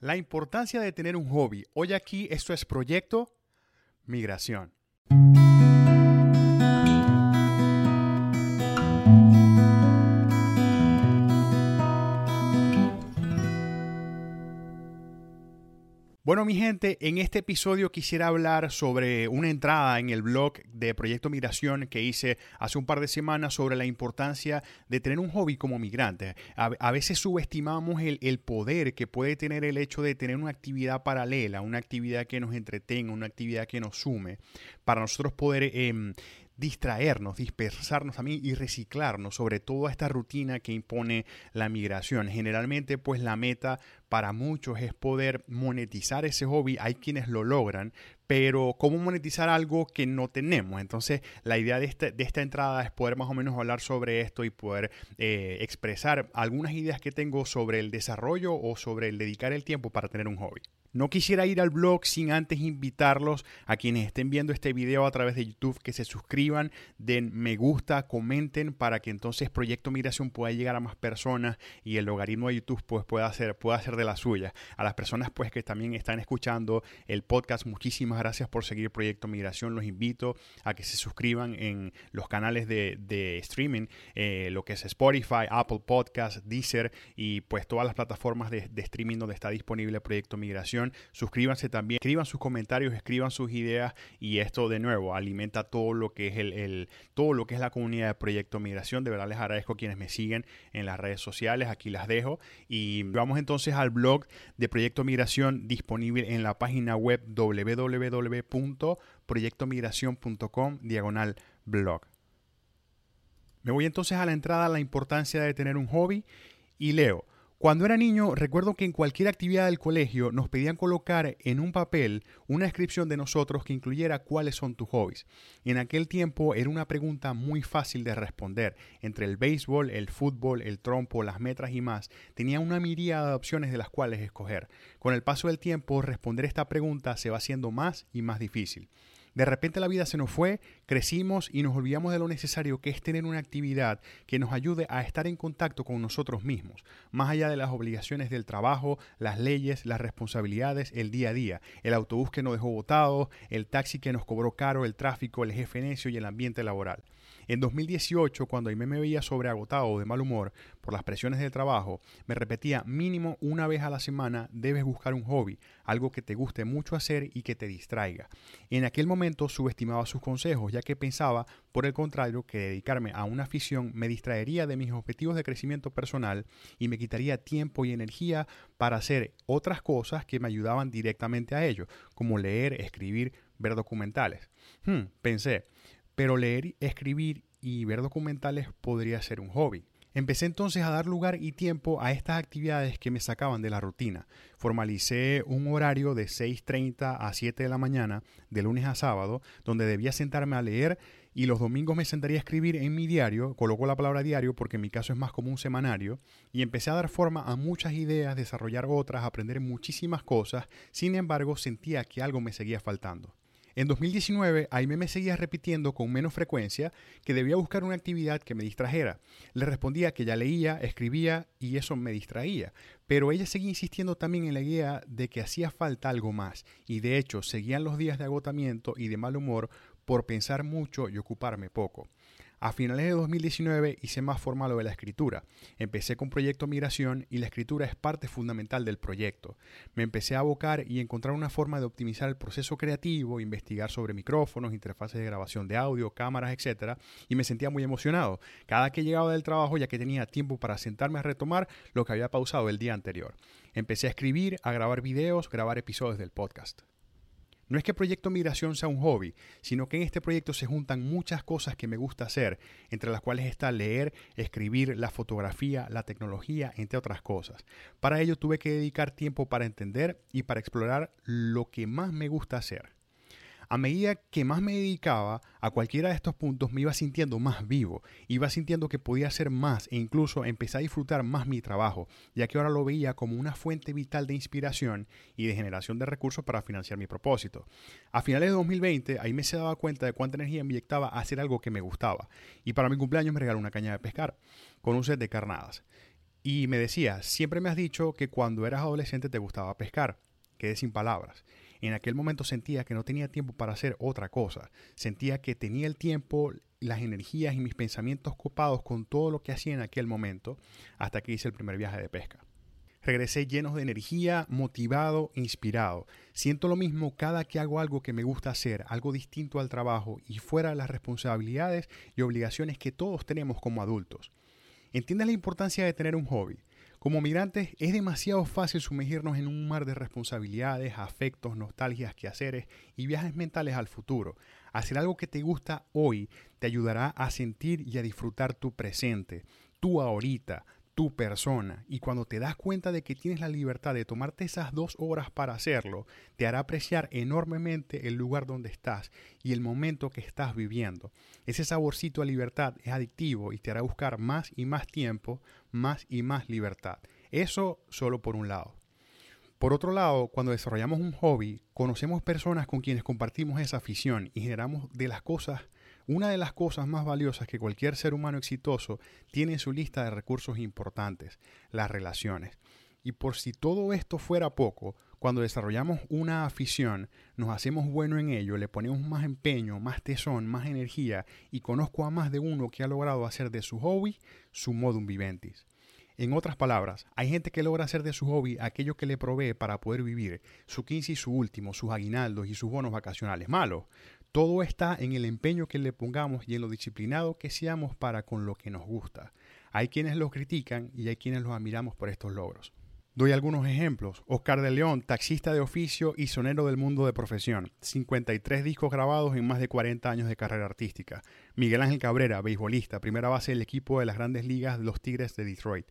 La importancia de tener un hobby. Hoy aquí esto es Proyecto Migración. Bueno, mi gente, en este episodio quisiera hablar sobre una entrada en el blog de Proyecto Migración que hice hace un par de semanas sobre la importancia de tener un hobby como migrante. A, veces subestimamos el, poder que puede tener el hecho de tener una actividad paralela, una actividad que nos entretenga, una actividad que nos sume, para nosotros poder... Em, distraernos, dispersarnos a mí y reciclarnos sobre toda esta rutina que impone la migración. Generalmente, pues la meta para muchos es poder monetizar ese hobby. Hay quienes lo logran, pero ¿cómo monetizar algo que no tenemos? Entonces, la idea de, este, de esta entrada es poder más o menos hablar sobre esto y poder eh, expresar algunas ideas que tengo sobre el desarrollo o sobre el dedicar el tiempo para tener un hobby. No quisiera ir al blog sin antes invitarlos a quienes estén viendo este video a través de YouTube que se suscriban, den me gusta, comenten para que entonces Proyecto Migración pueda llegar a más personas y el logaritmo de YouTube pues pueda hacer, pueda de la suya. A las personas pues que también están escuchando el podcast, muchísimas gracias por seguir Proyecto Migración. Los invito a que se suscriban en los canales de, streaming, eh, lo que es Spotify, Apple Podcast, Deezer y pues todas las plataformas de, de streaming donde está disponible Proyecto Migración Suscríbanse también, escriban sus comentarios, escriban sus ideas y esto de nuevo alimenta todo lo que es el, todo lo que es la comunidad de Proyecto Migración. De verdad les agradezco a quienes me siguen en las redes sociales, aquí las dejo y vamos entonces al blog de Proyecto Migración disponible en la página web www.proyectomigración.com diagonal blog. Me voy entonces a la entrada a la importancia de tener un hobby y leo. Cuando era niño, recuerdo que en cualquier actividad del colegio nos pedían colocar en un papel una descripción de nosotros que incluyera cuáles son tus hobbies. En aquel tiempo era una pregunta muy fácil de responder. Entre el béisbol, el fútbol, el trompo, las metras y más, tenía una miríada de opciones de las cuales escoger. Con el paso del tiempo, responder esta pregunta se va haciendo más y más difícil. De repente la vida se nos fue, crecimos y nos olvidamos de lo necesario que es tener una actividad que nos ayude a estar en contacto con nosotros mismos, más allá de las obligaciones del trabajo, las leyes, las responsabilidades, el día a día, el autobús que nos dejó botado, el taxi que nos cobró caro, el tráfico, el jefe necio y el ambiente laboral. En 2018, cuando mí me veía sobreagotado o de mal humor por las presiones del trabajo, me repetía mínimo una vez a la semana debes buscar un hobby, algo que te guste mucho hacer y que te distraiga. En aquel momento subestimaba sus consejos, ya que pensaba, por el contrario, que dedicarme a una afición me distraería de mis objetivos de crecimiento personal y me quitaría tiempo y energía para hacer otras cosas que me ayudaban directamente a ello, como leer, escribir, ver documentales. Hmm, pensé, pero leer, escribir y ver documentales podría ser un hobby. Empecé entonces a dar lugar y tiempo a estas actividades que me sacaban de la rutina. Formalicé un horario de 6.30 a 7 de la mañana, de lunes a sábado, donde debía sentarme a leer y los domingos me sentaría a escribir en mi diario, coloco la palabra diario porque en mi caso es más como un semanario, y empecé a dar forma a muchas ideas, desarrollar otras, aprender muchísimas cosas, sin embargo sentía que algo me seguía faltando. En 2019, Aime me seguía repitiendo con menos frecuencia que debía buscar una actividad que me distrajera. Le respondía que ya leía, escribía y eso me distraía. Pero ella seguía insistiendo también en la idea de que hacía falta algo más. Y de hecho, seguían los días de agotamiento y de mal humor por pensar mucho y ocuparme poco. A finales de 2019 hice más formal lo de la escritura. Empecé con Proyecto Migración y la escritura es parte fundamental del proyecto. Me empecé a abocar y encontrar una forma de optimizar el proceso creativo, investigar sobre micrófonos, interfaces de grabación de audio, cámaras, etc. Y me sentía muy emocionado. Cada que llegaba del trabajo ya que tenía tiempo para sentarme a retomar lo que había pausado el día anterior. Empecé a escribir, a grabar videos, grabar episodios del podcast. No es que Proyecto Migración sea un hobby, sino que en este proyecto se juntan muchas cosas que me gusta hacer, entre las cuales está leer, escribir, la fotografía, la tecnología, entre otras cosas. Para ello tuve que dedicar tiempo para entender y para explorar lo que más me gusta hacer. A medida que más me dedicaba a cualquiera de estos puntos, me iba sintiendo más vivo, iba sintiendo que podía hacer más e incluso empecé a disfrutar más mi trabajo, ya que ahora lo veía como una fuente vital de inspiración y de generación de recursos para financiar mi propósito. A finales de 2020, ahí me se daba cuenta de cuánta energía me inyectaba a hacer algo que me gustaba, y para mi cumpleaños me regaló una caña de pescar con un set de carnadas. Y me decía, siempre me has dicho que cuando eras adolescente te gustaba pescar. Quedé sin palabras. En aquel momento sentía que no tenía tiempo para hacer otra cosa. Sentía que tenía el tiempo, las energías y mis pensamientos copados con todo lo que hacía en aquel momento hasta que hice el primer viaje de pesca. Regresé lleno de energía, motivado, inspirado. Siento lo mismo cada que hago algo que me gusta hacer, algo distinto al trabajo y fuera de las responsabilidades y obligaciones que todos tenemos como adultos. ¿Entiendes la importancia de tener un hobby? Como migrantes es demasiado fácil sumergirnos en un mar de responsabilidades, afectos, nostalgias, quehaceres y viajes mentales al futuro. Hacer algo que te gusta hoy te ayudará a sentir y a disfrutar tu presente, tu ahorita, tu persona. Y cuando te das cuenta de que tienes la libertad de tomarte esas dos horas para hacerlo, te hará apreciar enormemente el lugar donde estás y el momento que estás viviendo. Ese saborcito a libertad es adictivo y te hará buscar más y más tiempo, más y más libertad. Eso solo por un lado. Por otro lado, cuando desarrollamos un hobby, conocemos personas con quienes compartimos esa afición y generamos de las cosas una de las cosas más valiosas que cualquier ser humano exitoso tiene en su lista de recursos importantes, las relaciones. Y por si todo esto fuera poco, cuando desarrollamos una afición, nos hacemos bueno en ello, le ponemos más empeño, más tesón, más energía y conozco a más de uno que ha logrado hacer de su hobby su modum viventis. En otras palabras, hay gente que logra hacer de su hobby aquello que le provee para poder vivir, su quince y su último, sus aguinaldos y sus bonos vacacionales. Malo, todo está en el empeño que le pongamos y en lo disciplinado que seamos para con lo que nos gusta. Hay quienes los critican y hay quienes los admiramos por estos logros. Doy algunos ejemplos. Oscar de León, taxista de oficio y sonero del mundo de profesión. 53 discos grabados en más de 40 años de carrera artística. Miguel Ángel Cabrera, beisbolista, primera base del equipo de las grandes ligas de los Tigres de Detroit.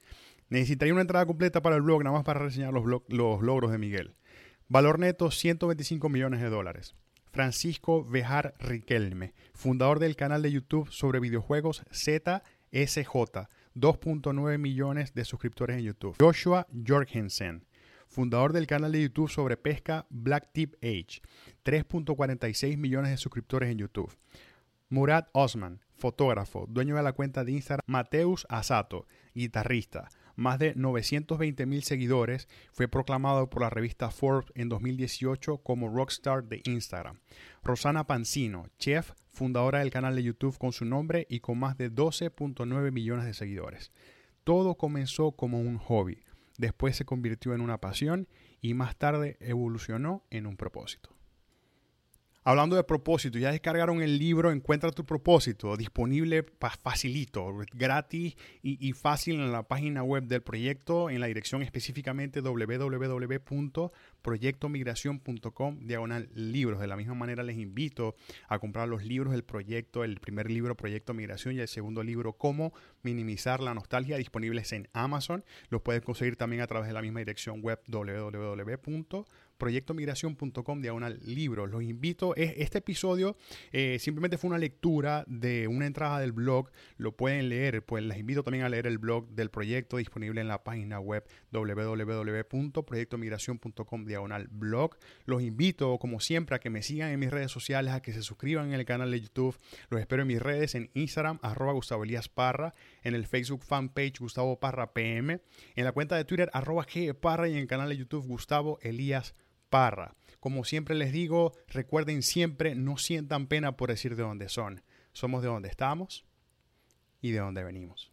Necesitaría una entrada completa para el blog, nada más para reseñar los, los logros de Miguel. Valor neto, 125 millones de dólares. Francisco Bejar Riquelme, fundador del canal de YouTube sobre videojuegos ZSJ, 2.9 millones de suscriptores en YouTube. Joshua Jorgensen, fundador del canal de YouTube sobre pesca Black Tip Age, 3.46 millones de suscriptores en YouTube. Murad Osman, fotógrafo, dueño de la cuenta de Instagram Mateus Asato, guitarrista, más de 920 mil seguidores, fue proclamado por la revista Forbes en 2018 como Rockstar de Instagram. Rosana Pancino, chef, fundadora del canal de YouTube con su nombre y con más de 12.9 millones de seguidores. Todo comenzó como un hobby, después se convirtió en una pasión y más tarde evolucionó en un propósito. Hablando de propósito, ya descargaron el libro Encuentra tu propósito, disponible facilito, gratis y, fácil en la página web del proyecto, en la dirección específicamente www.proyectomigración.com, diagonal libros. De la misma manera les invito a comprar los libros del proyecto, el primer libro Proyecto Migración y el segundo libro Cómo minimizar la nostalgia, disponibles en Amazon. Los puedes conseguir también a través de la misma dirección web www proyectomigración.com diagonal libros. Los invito, este episodio eh, simplemente fue una lectura de una entrada del blog, lo pueden leer, pues les invito también a leer el blog del proyecto disponible en la página web www.proyectomigración.com diagonal blog. Los invito, como siempre, a que me sigan en mis redes sociales, a que se suscriban en el canal de YouTube. Los espero en mis redes, en Instagram, arroba Gustavo Elías Parra, en el Facebook fanpage Gustavo Parra PM, en la cuenta de Twitter, arroba G Parra y en el canal de YouTube Gustavo Elías Como siempre les digo, recuerden siempre, no sientan pena por decir de dónde son. Somos de dónde estamos y de dónde venimos.